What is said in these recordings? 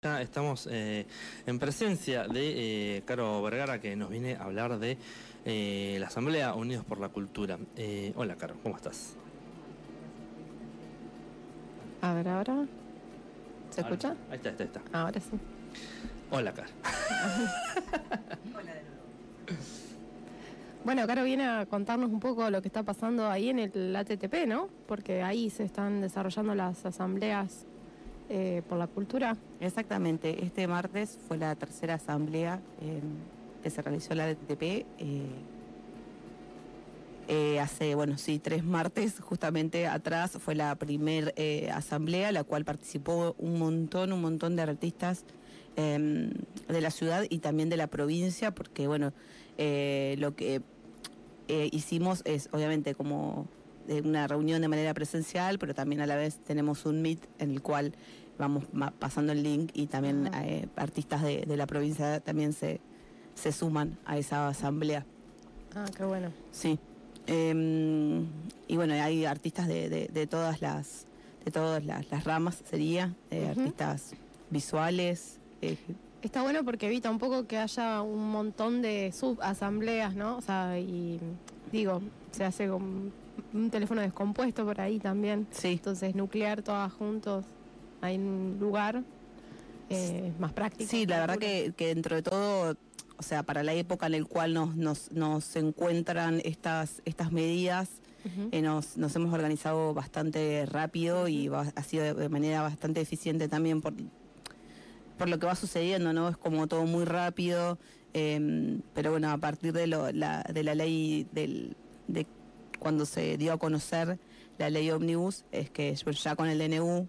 Ya estamos eh, en presencia de eh, Caro Vergara que nos viene a hablar de eh, la Asamblea Unidos por la Cultura. Eh, hola Caro, ¿cómo estás? A ver, ahora. ¿Se Ahora escucha? Ahí está, ahí está, ahí está. Ahora sí. Hola Caro. Bueno, Caro viene a contarnos un poco lo que está pasando ahí en el ATTP, ¿no? Porque ahí se están desarrollando las asambleas eh, por la cultura. Exactamente, este martes fue la tercera asamblea eh, que se realizó la DTP. eh, hace, bueno, sí, tres martes justamente atrás fue la primer eh, asamblea, la cual participó un montón, un montón de artistas eh, de la ciudad y también de la provincia, porque bueno, lo que hicimos es obviamente como una reunión de manera presencial, pero también a la vez tenemos un meet en el cual vamos pasando el link y también Ah. eh, artistas de, de la provincia también se, se suman a esa asamblea. Ah, qué bueno. Sí. Eh, y bueno, hay artistas de, de- de todas las de todas las, las ramas sería, eh, artistas visuales, eh, Está bueno porque evita un poco que haya un montón de subasambleas, ¿no? O sea, y digo, se hace con un teléfono descompuesto por ahí también. sí, Entonces, nuclear todas juntos hay un lugar eh, más práctico. Sí, la verdad que, que dentro de todo, o sea, para la época en la cual nos, nos, nos encuentran estas, estas medidas, eh, nos, nos hemos organizado bastante rápido y va- ha sido de, de manera bastante eficiente también por, por lo que va sucediendo, ¿no? Es como todo muy rápido, eh, pero bueno, a partir de, lo, la, de la ley del, de cuando se dio a conocer la ley Omnibus, es que ya con el DNU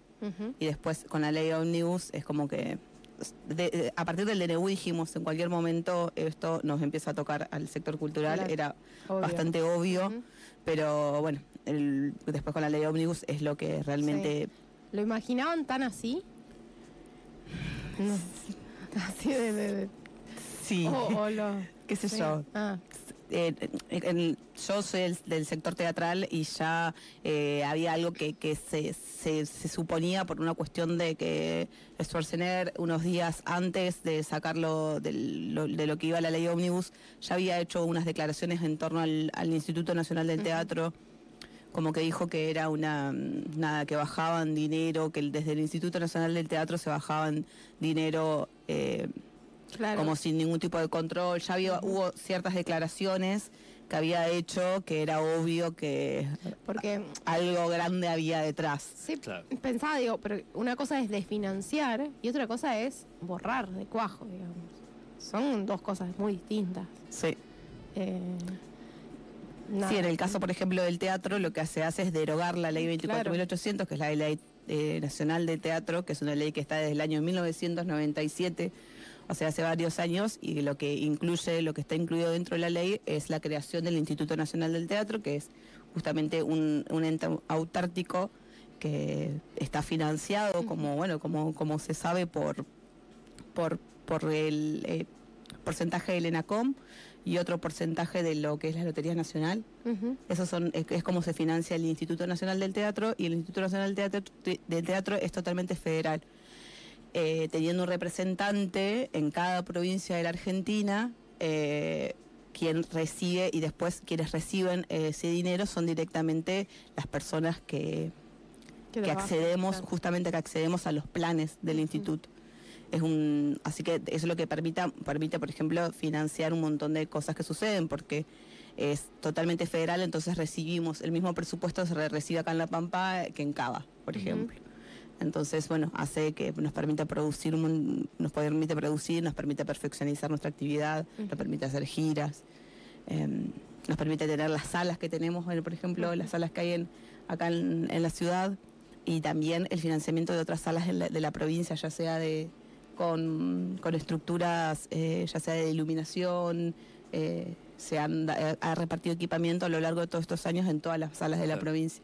y después con la ley Omnibus es como que de- de- a partir del DNU dijimos en cualquier momento esto nos empieza a tocar al sector cultural, Claro, era obvio. bastante obvio, pero bueno, el- después con la ley Omnibus es lo que realmente... ¿Lo imaginaban tan así? No. Así de... de- de- Sí, o- o lo- qué sé sí. yo. Ah, Eh, yo soy el- del sector teatral y ya eh, había algo que, que se, se, se suponía por una cuestión de que Schwarzenegger unos días antes de sacarlo lo- de lo que iba la ley Omnibus ya había hecho unas declaraciones en torno al, al Instituto Nacional del. Teatro como que dijo que era una nada que bajaban dinero que desde el Instituto Nacional del Teatro se bajaban dinero eh, claro. como sin ningún tipo de control. Ya había, hubo ciertas declaraciones que había hecho que era obvio que Porque algo grande había detrás. sí, Claro. pensaba, digo, pero una cosa es desfinanciar y otra cosa es borrar de cuajo, digamos. Son dos cosas muy distintas. Sí. Eh, nada. Sí, en el caso, por ejemplo, del teatro, lo que se hace es derogar la ley 24.800, que es la ley eh, nacional de teatro, que es una ley que está desde el año 1997, o sea, hace varios años, y lo que incluye, lo que está incluido dentro de la ley es la creación del Instituto Nacional del Teatro, que es justamente un, un ente autártico que está financiado, como bueno, como, como se sabe por por, por el eh, porcentaje del ENACOM y otro porcentaje de lo que es la Lotería Nacional. Esos son, es, es como se financia el Instituto Nacional del Teatro y el Instituto Nacional del Teatro, del Teatro es totalmente federal. Eh, teniendo un representante en cada provincia de la Argentina, eh, quien recibe y después quienes reciben eh, ese dinero son directamente las personas que, Que accedemos, justamente que accedemos a los planes del instituto. Es un, así que eso es lo que permita, permite, por ejemplo, financiar un montón de cosas que suceden, porque es totalmente federal, entonces recibimos el mismo presupuesto se re- recibe acá en La Pampa que en Cava, por ejemplo. Entonces, bueno, hace que nos permita producir, nos permite producir, nos permite perfeccionizar nuestra actividad, nos permite hacer giras, em, nos permite tener las salas que tenemos, bueno, por ejemplo, las salas que hay en, acá en, en la ciudad y también el financiamiento de otras salas la- de la provincia, ya sea de con, con estructuras, eh, ya sea de iluminación, eh, se han da- ha repartido equipamiento a lo largo de todos estos años en todas las salas de la provincia.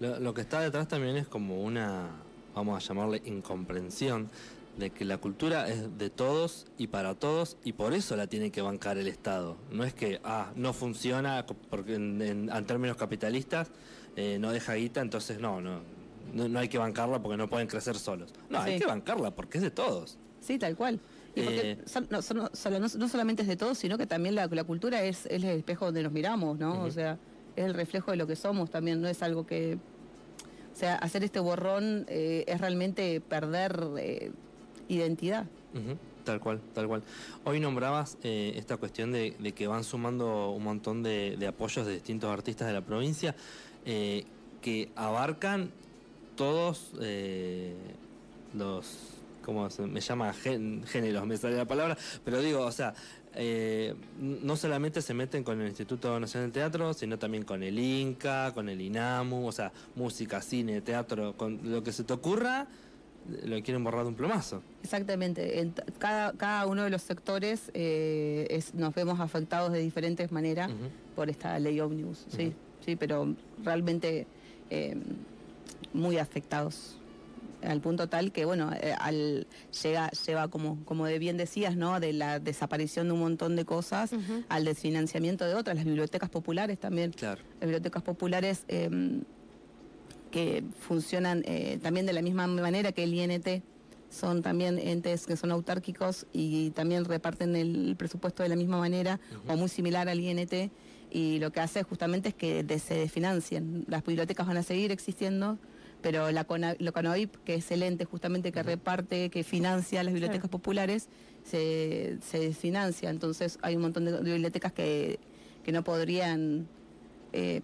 Lo, lo que está detrás también es como una, vamos a llamarle incomprensión de que la cultura es de todos y para todos y por eso la tiene que bancar el Estado. No es que, ah, no funciona porque en, en- en términos capitalistas eh, no deja guita, entonces no, no, no, no hay que bancarla porque no pueden crecer solos. No, hay que bancarla porque es de todos. Sí, tal cual. Y porque Eh, son- no, son- no- no- solamente es de todos, sino que también la, la cultura es, es el espejo donde nos miramos, ¿no? O sea, es el reflejo de lo que somos también, no es algo que... O sea, hacer este borrón eh, es realmente perder eh, identidad. Tal cual, tal cual. Hoy nombrabas eh, esta cuestión de, que van sumando un montón de, apoyos de distintos artistas de la provincia que abarcan todos los, ¿cómo se me llama? Géneros, me sale la palabra, pero digo, o sea, eh, no solamente se meten con el Instituto Nacional del Teatro, sino también con el INCA, con el INAMU, o sea, música, cine, teatro, con lo que se te ocurra, lo quieren borrar de un plomazo. Exactamente. En cada, cada uno de los sectores eh, es- nos vemos afectados de diferentes maneras por esta ley ómnibus, sí, sí, pero realmente eh, muy afectados al punto tal que bueno eh, al llega lleva como como de bien decías no de la desaparición de un montón de cosas al desfinanciamiento de otras las bibliotecas populares también. Claro. las bibliotecas populares eh, que funcionan eh, también de la misma manera que el INT, son también entes que son autárquicos y también reparten el presupuesto de la misma manera o muy similar al INT y lo que hace justamente es que de- se desfinancien. Las bibliotecas van a seguir existiendo, pero la Cona- lo CONAVIP, que es el ente justamente que reparte, que financia las bibliotecas Claro. populares, se, se desfinancia. Entonces hay un montón de, de bibliotecas que, que no podrían eh,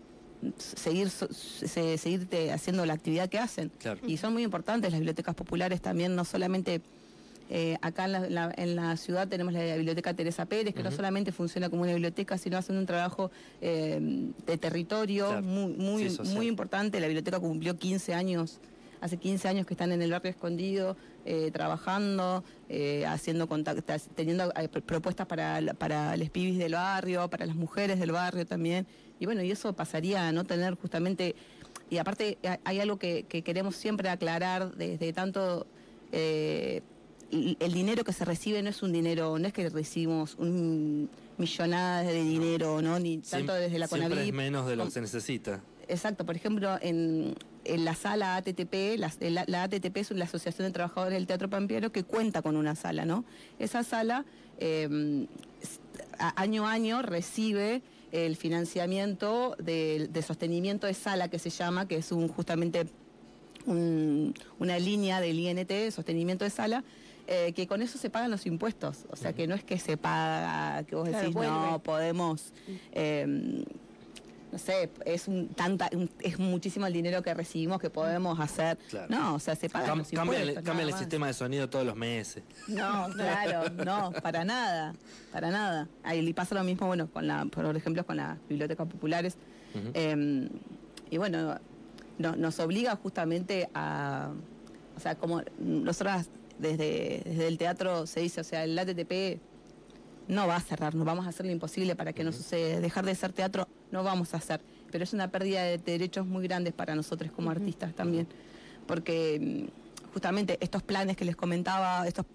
seguir, se- seguirte haciendo la actividad que hacen. Claro. Y son muy importantes las bibliotecas populares también, no solamente eh, acá en la, la- en la ciudad tenemos la biblioteca Teresa Pérez, que no solamente funciona como una biblioteca, sino hacen un trabajo eh, de territorio Claro. muy, muy, Sí, social. muy importante. La biblioteca cumplió 15 años, hace 15 años que están en el barrio escondido, eh, trabajando, haciendo contactos, teniendo pr- propuestas para, para los pibis del barrio, para las mujeres del barrio también. Y bueno, y eso pasaría a no tener justamente y aparte ha- hay algo que, que queremos siempre aclarar desde tanto el dinero que se recibe no es un dinero, no es que recibimos un millonadas de dinero, ¿no? Ni tanto Siem- desde la siempre es CONAVIP. menos de lo que se necesita. Exacto, por ejemplo, en, en la sala ATTP, la, la- la ATTP es la Asociación de Trabajadores del Teatro Pampeano que cuenta con una sala, ¿no? Esa sala eh, a- año a año recibe el financiamiento de, de sostenimiento de sala que se llama, que es un justamente un- una línea del INT, sostenimiento de sala, eh, que con eso se pagan los impuestos. O sea, que no es que se paga, que vos Claro, decís, no, podemos... eh, no sé, es un tanta un- es muchísimo el dinero que recibimos que podemos hacer. Claro. No, o sea, se pagan Cam- cambian cambian el más. sistema de sonido todos los meses. No, claro, no, para nada, para nada. Ahí pasa lo mismo, bueno, con la, por ejemplo, con las bibliotecas populares. Eh, y bueno, no- nos obliga justamente a, o sea, como nosotras desde, desde el teatro se dice, o sea, el ATTP no va a cerrar, no vamos a hacer lo imposible para que no suceda. Dejar de ser teatro no vamos a hacer, pero es una pérdida de derechos muy grandes para nosotros como artistas también, porque mm, justamente estos planes que les comentaba, estos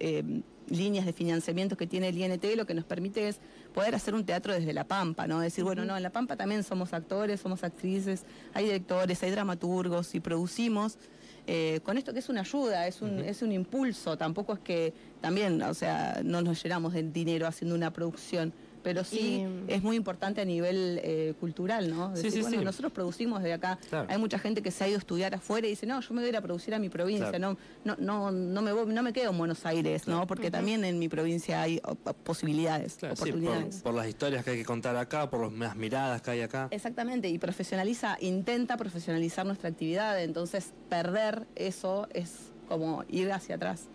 eh, líneas de financiamiento que tiene el INT, lo que nos permite es poder hacer un teatro desde La Pampa, ¿no? Decir, bueno, no, en La Pampa también somos actores, somos actrices, hay directores, hay dramaturgos y producimos. Eh, con esto que es una ayuda, es un, es un impulso, tampoco es que también, o sea, no nos llenamos de dinero haciendo una producción, pero sí Y- es muy importante a nivel eh, cultural, ¿no? Sí, Decir, sí, bueno, sí. nosotros producimos desde acá, Claro. hay mucha gente que se ha ido a estudiar afuera y dice, no, yo me voy a ir a producir a mi provincia, Claro. no, no, no, no me voy- no me quedo en Buenos Aires. ¿no? Porque también en mi provincia hay posibilidades, Claro, sí, por, oportunidades. por las historias que hay que contar acá, por las miradas que hay acá. Exactamente, y profesionaliza, intenta profesionalizar nuestra actividad, entonces perder eso es como ir hacia atrás.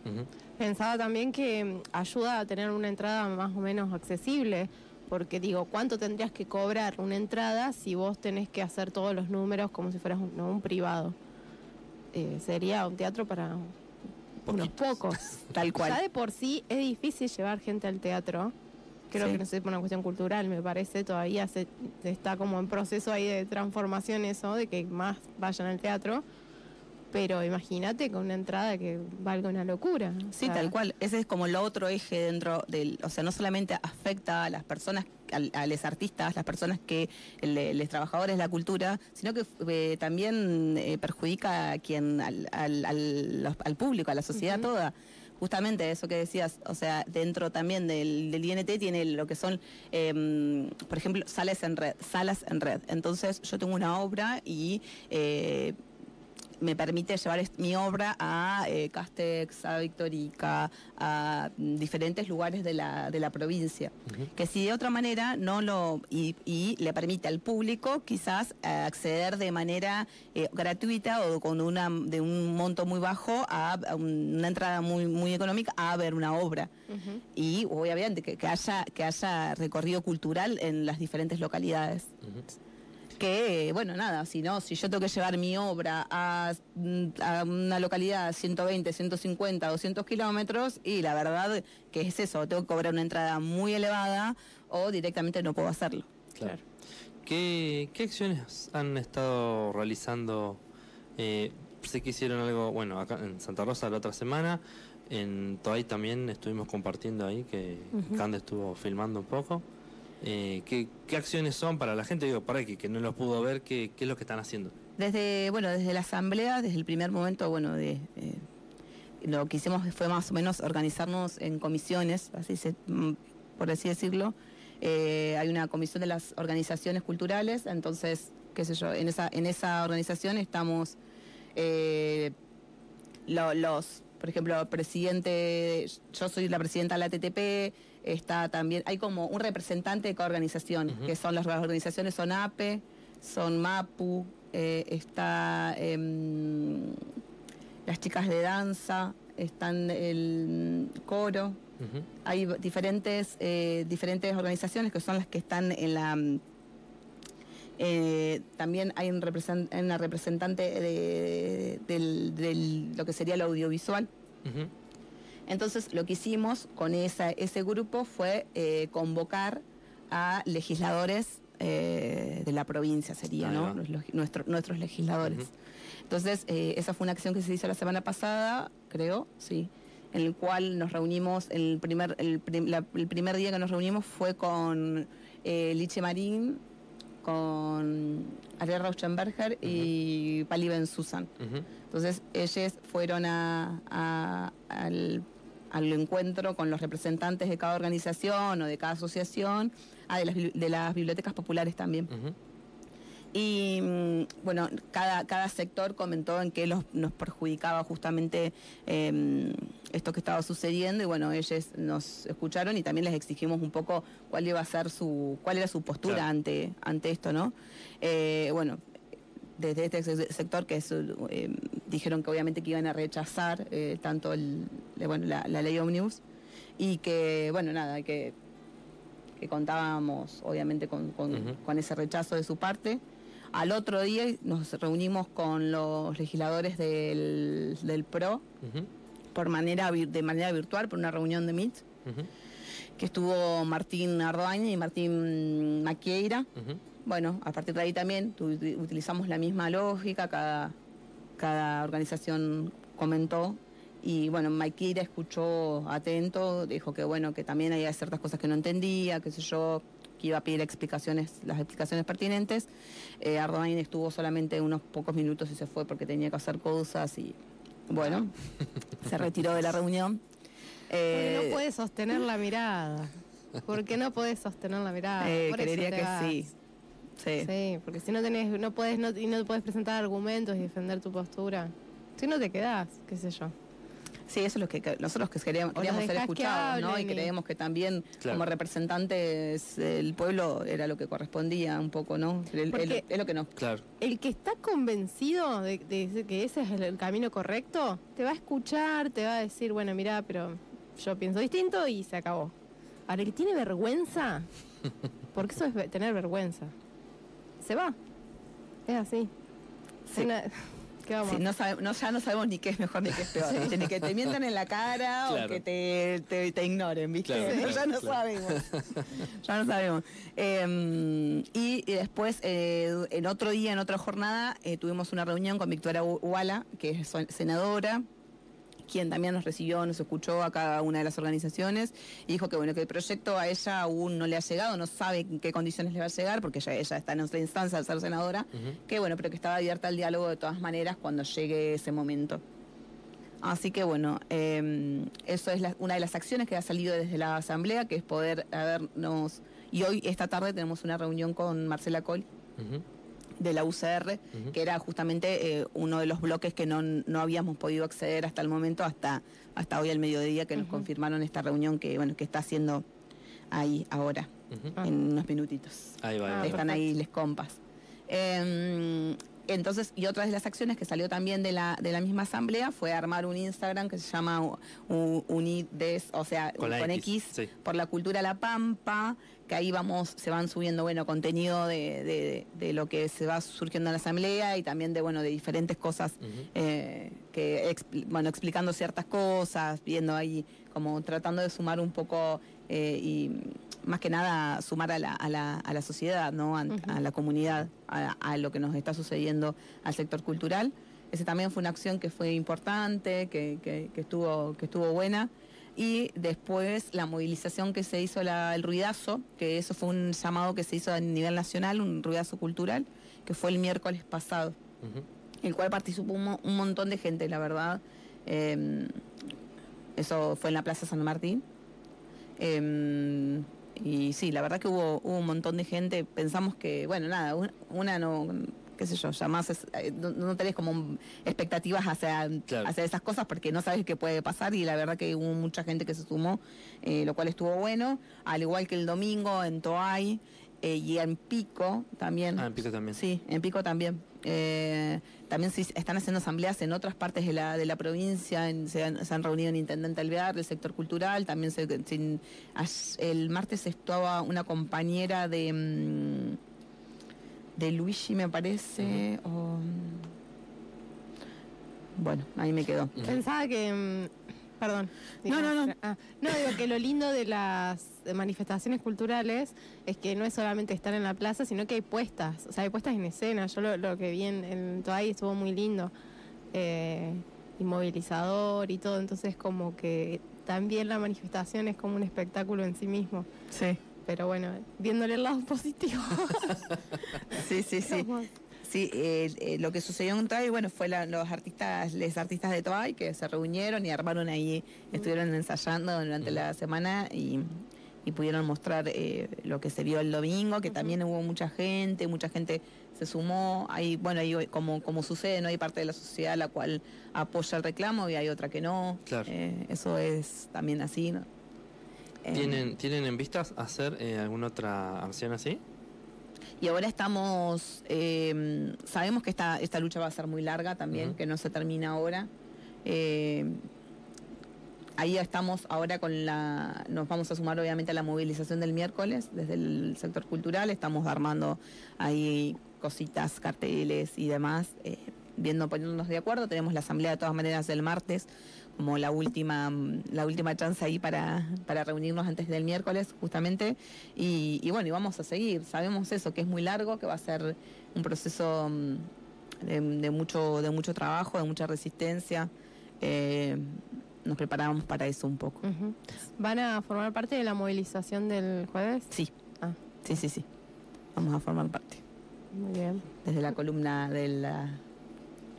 Pensaba también que mm, ayuda a tener una entrada más o menos accesible, porque digo, ¿cuánto tendrías que cobrar una entrada si vos tenés que hacer todos los números como si fueras un, no, un privado? Eh, sería un teatro para unos pocos. Tal cual. Ya de por sí es difícil llevar gente al teatro. Creo Sí. que no sé, por una cuestión cultural, me parece, todavía se está como en proceso ahí de transformación eso, de que más vayan al teatro. Pero imagínate con una entrada que valga una locura. Sí, sea, tal cual. Ese es como el otro eje dentro del, o sea, no solamente afecta a las personas, a, los artistas, las personas que, los trabajadores de la cultura, sino que eh, también eh, perjudica a quien, al, al, al- los- al público, a la sociedad toda. Justamente eso que decías, o sea, dentro también del, del INT tiene lo que son, eh, por ejemplo, salas en red, salas en red. Entonces yo tengo una obra y eh, me permite llevar mi obra a eh, Castex, a Victorica, a mm, diferentes lugares de la, de la provincia. Que si de otra manera no lo. y, y le permite al público quizás eh, acceder de manera eh, gratuita o con una de un monto muy bajo a, a una entrada muy, muy económica a ver una obra. Y obviamente que, que haya, que haya recorrido cultural en las diferentes localidades. Que, bueno, nada, si no, si yo tengo que llevar mi obra a, mm, a una localidad 120, 150, 200 kilómetros, y la verdad que es eso, tengo que cobrar una entrada muy elevada o directamente no puedo hacerlo. Claro. ¿Qué, qué acciones han estado realizando? Eh, sé que hicieron algo, bueno, acá en Santa Rosa la otra semana, en Toay también estuvimos compartiendo ahí, que Ujú. Cande estuvo filmando un poco. Eh, ¿qué, acciones son para la gente? Digo, para que, que no los pudo ver, ¿qué, ¿qué es lo que están haciendo? Desde, bueno, desde la asamblea, desde el primer momento, bueno, eh, lo que hicimos fue más o menos organizarnos en comisiones, así se, mm, por así decirlo. Eh, hay una comisión de las organizaciones culturales, entonces, qué sé yo, en esa, en esa organización estamos lo- los, por ejemplo, presidente, yo soy la presidenta de la TTP, está también, hay como un representante de cada organización, que son las, las organizaciones son APE, son MAPU, eh, está em, las chicas de danza, están el coro, hay diferentes, eh, diferentes organizaciones que son las que están en la... mm, eh, también hay un una representante de, lo que sería el audiovisual. Ujú. Entonces lo que hicimos con esa, ese grupo fue eh, convocar a legisladores eh, de la provincia, sería, ¿no? nuestro- nuestros legisladores. Entonces, eh, esa fue una acción que se hizo la semana pasada, creo, sí, en el cual nos reunimos, el primer, el, prim- la- el primer día que nos reunimos fue con Liche Marín, con Ariel Rauschenberger y Pali Ben Susan. Entonces, ellos fueron a- a- al, al encuentro con los representantes de cada organización o de cada asociación, ah, de, las, bibli- de las bibliotecas populares también. Y mm, bueno, cada, cada sector comentó en qué los, nos perjudicaba justamente eh, esto que estaba sucediendo y bueno, ellos nos escucharon y también les exigimos un poco cuál iba a ser su, cuál era su postura Claro. ante, ante esto, ¿no? Eh, bueno, desde este se- sector que es, eh, dijeron que obviamente que iban a rechazar eh, tanto el, eh, bueno, la, la ley Omnibus y que, bueno, nada, que, que contábamos obviamente con, con- ese rechazo de su parte. Al otro día nos reunimos con los legisladores del, del PRO por manera, de manera virtual, por una reunión de Ujú. que estuvo Martín Ardoaña y Martín Maquieira. Bueno, a partir de ahí también tu- utilizamos la misma lógica, cada, cada organización comentó y bueno, Maquira escuchó atento, dijo que bueno, que también había ciertas cosas que no entendía, qué sé yo, que iba a pedir explicaciones, las explicaciones pertinentes. Eh, Ardoain estuvo solamente unos pocos minutos y se fue porque tenía que hacer cosas y bueno, se retiró de la reunión. Porque Eh, no puedes sostener la mirada. Porque no puedes sostener la mirada. eh, Por eso creería te que vas. sí. Sí. Sí, porque si no tenés, no puedes, no, y no puedes presentar argumentos y defender tu postura. Si no te quedás, qué sé yo. Sí, eso es lo que que nosotros que queríamos, queríamos ser que escuchados, ¿no? Y creemos que también Claro. como representantes del pueblo era lo que correspondía un poco, ¿no? El- el- Porque- es lo que nos... Claro. El que está convencido de, de que ese es el, el camino correcto, te va a escuchar, te va a decir, bueno, mira, pero yo pienso distinto y se acabó. Ahora, el que tiene vergüenza, porque eso es tener vergüenza, se va. Es así. Sí. Una- ¿Qué vamos? Sí, no sabe- no, ya no sabemos ni qué es mejor ni qué es peor. ¿viste? Ni que te mientan en la cara Claro. o que te, te- te ignoren, ¿viste? Claro, ya no claro. sabemos. ya no sabemos. Eh, y, y después, eh, en otro día, en otra jornada, eh, tuvimos una reunión con Victoria Uala, que es senadora quien también nos recibió, nos escuchó a cada una de las organizaciones y dijo que bueno que el proyecto a ella aún no le ha llegado, no sabe en qué condiciones le va a llegar porque ella, ella está en otra instancia al ser senadora, que bueno, pero que estaba abierta al diálogo de todas maneras cuando llegue ese momento. Así que bueno, eh, eso es la- una de las acciones que ha salido desde la Asamblea, que es poder habernos... Y hoy, esta tarde, tenemos una reunión con Marcela Col de la UCR, que era justamente eh, uno de los bloques que no, no habíamos podido acceder hasta el momento, hasta, hasta hoy al mediodía, que nos confirmaron esta reunión que, bueno, que está haciendo ahí ahora. Ah. en unos minutitos. Ahí va, ahí va. Están ahí les compas. Eh, entonces, y otra de las acciones que salió también de la, de la misma asamblea fue armar un Instagram que se llama Unides, o sea, Con X, X, sí. por la cultura La Pampa, que ahí vamos, se van subiendo, bueno, contenido de, de- de lo que se va surgiendo en la asamblea y también de, bueno, de diferentes cosas eh, que bueno explicando ciertas cosas viendo ahí como tratando de sumar un poco eh, y más que nada sumar a la, a la, a la sociedad no a, la comunidad a, a lo que nos está sucediendo al sector cultural ese también fue una acción que fue importante que, que- que estuvo que estuvo buena y después la movilización que se hizo la- el ruidazo que eso fue un llamado que se hizo a nivel nacional un ruidazo cultural que fue el miércoles pasado Ujú. el cual participó un, mo- un montón de gente, la verdad. Eh, eso fue en la Plaza San Martín. Eh, y sí, la verdad que hubo, hubo un montón de gente. Pensamos que, bueno, nada, un- una no, qué sé yo, ya más es- eh, no, no tenés como expectativas hacia, Claro. hacia esas cosas porque no sabes qué puede pasar y la verdad que hubo mucha gente que se sumó, eh, lo cual estuvo bueno. Al igual que el domingo en Toay eh, y en Pico también. Ah, en Pico también. Sí, en Pico también. Eh, también sí están haciendo asambleas en otras partes de la, de la provincia, en- se, han, se han reunido en Intendente Alvear, del sector cultural, también se, as- el martes estaba una compañera de, mm, de Luigi, me parece, o, bueno, ahí me quedó. Pensaba que. mm, Perdón. No, no, no. Ah, no, digo que lo lindo de las manifestaciones culturales es que no es solamente estar en la plaza, sino que hay puestas. O sea, hay puestas en escena. Yo lo, lo que vi en, en Toay estuvo muy lindo. Eh, y movilizador y todo. Entonces, como que también la manifestación es como un espectáculo en sí mismo. Sí, Pero bueno, viéndole el lado positivo. sí, sí, sí. Sí, eh, eh, lo que sucedió en Toay, bueno, fue la- los artistas, los artistas de Toay que se reunieron y armaron ahí, estuvieron ensayando durante la semana y, y pudieron mostrar eh, lo que se vio el domingo, que también hubo mucha gente, mucha gente se sumó, hay, bueno, ahí como, como sucede, no hay parte de la sociedad la cual apoya el reclamo y hay otra que no. Claro. Eh, eso es también así, ¿no? Eh, ¿Tienen, ¿Tienen en vistas hacer eh, alguna otra acción así? Y ahora estamos, eh, sabemos que esta, esta lucha va a ser muy larga también, que no se termina ahora. Eh, ahí estamos ahora con la, nos vamos a sumar obviamente a la movilización del miércoles desde el sector cultural, estamos armando ahí cositas, carteles y demás, eh, viendo, poniéndonos de acuerdo. Tenemos la asamblea de todas maneras el martes como la última la última chance ahí para, para reunirnos antes del miércoles justamente. Y, bueno y vamos a seguir. Sabemos eso que es muy largo que va a ser un proceso mm, de, de mucho de mucho trabajo de mucha resistencia Eh, nos preparamos para eso un poco. ¿Van a formar parte de la movilización del jueves? sí Ah. sí sí sí vamos a formar parte Muy bien. desde la columna de la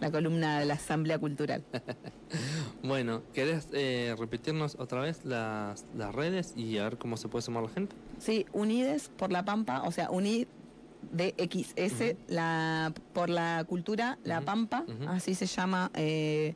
la columna de la asamblea cultural Bueno, ¿querés eh, repetirnos otra vez las, las redes y a ver cómo se puede sumar la gente? Sí, Unides por la Pampa, o sea, Unid de XS, Ujú. la, por la cultura, la Pampa, así se llama. eh,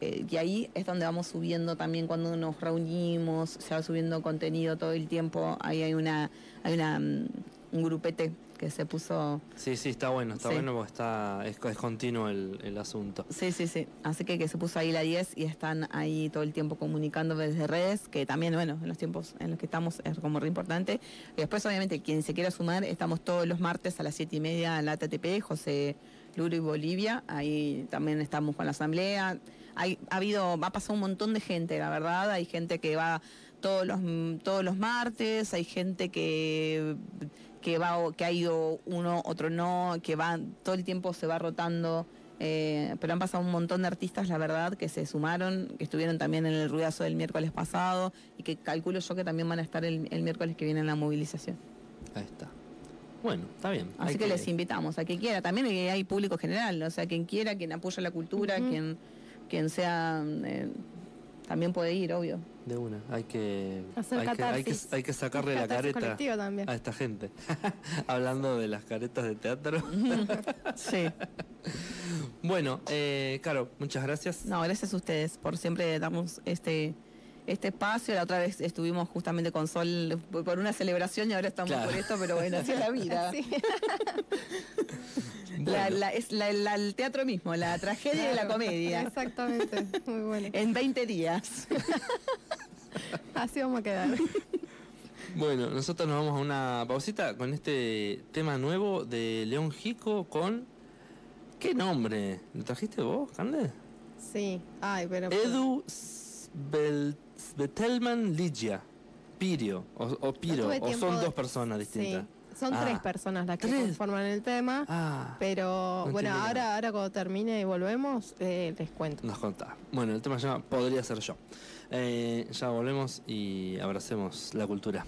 eh, y ahí es donde vamos subiendo también cuando nos reunimos, se va subiendo contenido todo el tiempo. Ahí hay una, hay una mm, un grupete que se puso Sí, sí, está bueno, está Sí. bueno porque está, es, es continuo el, el asunto. Sí, sí, sí. Así que, que se puso ahí la 10 y están ahí todo el tiempo comunicando desde redes, que también, bueno, en los tiempos en los que estamos es como re importante. Y después, obviamente, quien se quiera sumar, estamos todos los martes a las 7 y media en la TTP, José Y Bolivia, ahí también estamos con la asamblea. Hay, ha habido, ha pasado un montón de gente, la verdad, hay gente que va todos los, todos los martes, hay gente que, que, va, que ha ido uno, otro no, que va, todo el tiempo se va rotando. Eh, pero han pasado un montón de artistas, la verdad, que se sumaron, que estuvieron también en el ruidazo del miércoles pasado y que calculo yo que también van a estar el, el miércoles que viene en la movilización. Ahí está. Bueno, está bien. Así que, les invitamos a quien quiera. También hay público general, o sea, quien quiera, quien apoya la cultura, quien, quien sea, eh, también puede ir, obvio. De una, hay que, Hacer hay que, hay que, catarsis. hay que sacarle la careta a esta gente. Hablando de las caretas de teatro. Sí. bueno, eh, Caro, muchas gracias. No, gracias a ustedes por siempre darnos este este espacio. La otra vez estuvimos justamente con Sol por una celebración y ahora estamos Claro. por esto, pero bueno, así es la vida. Sí. La- Bueno. la- es la- la- el teatro mismo, la tragedia y la comedia. Exactamente, muy bueno. En 20 días. Así vamos a quedar. Bueno, nosotros nos vamos a una pausita con este tema nuevo de León Jico con... ¿Qué nombre? ¿Lo trajiste vos, Cande? Sí, ay, pero... Edu Svetelman Ligia. Pirio, o, o Piro, o son de- dos personas distintas. Sí, son Ah. tres personas las que ¿Tres? conforman el tema. Ah, Pero no bueno, ahora, ahora cuando termine y volvemos, eh, les cuento. nos contá. Bueno, el tema llama Podría ser yo. Eh, ya volvemos y abracemos la cultura.